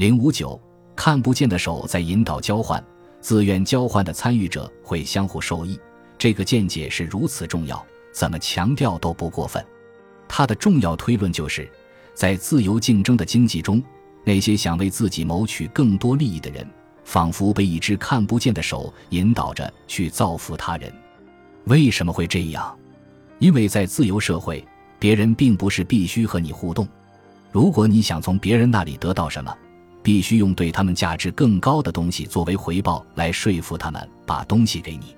零五九，看不见的手在引导交换，自愿交换的参与者会相互受益。这个见解是如此重要，怎么强调都不过分。它的重要推论就是，在自由竞争的经济中，那些想为自己谋取更多利益的人，仿佛被一只看不见的手引导着去造福他人。为什么会这样？因为在自由社会，别人并不是必须和你互动。如果你想从别人那里得到什么，必须用对他们价值更高的东西作为回报来说服他们把东西给你。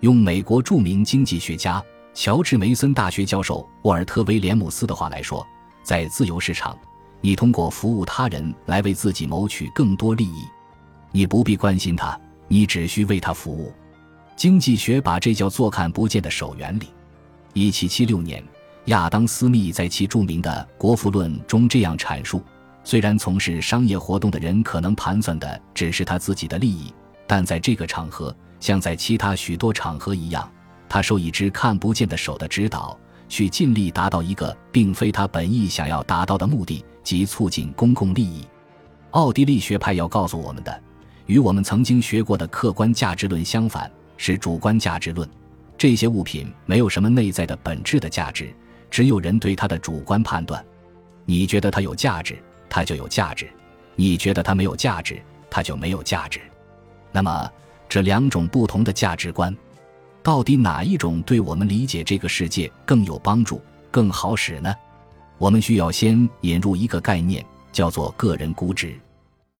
用美国著名经济学家、乔治梅森大学教授沃尔特威廉姆斯的话来说，在自由市场，你通过服务他人来为自己谋取更多利益。你不必关心他，你只需为他服务。经济学把这叫做看不见的手原理。一七七六年，亚当·斯密在其著名的《国富论》中这样阐述：虽然从事商业活动的人可能盘算的只是他自己的利益，但在这个场合。像在其他许多场合一样，他受一只看不见的手的指导，去尽力达到一个并非他本意想要达到的目的，即促进公共利益。奥地利学派要告诉我们的，与我们曾经学过的客观价值论相反，是主观价值论。这些物品没有什么内在的本质的价值，只有人对它的主观判断。你觉得它有价值，它就有价值；你觉得它没有价值，它就没有价值。那么。这两种不同的价值观，到底哪一种对我们理解这个世界更有帮助、更好使呢？我们需要先引入一个概念，叫做个人估值。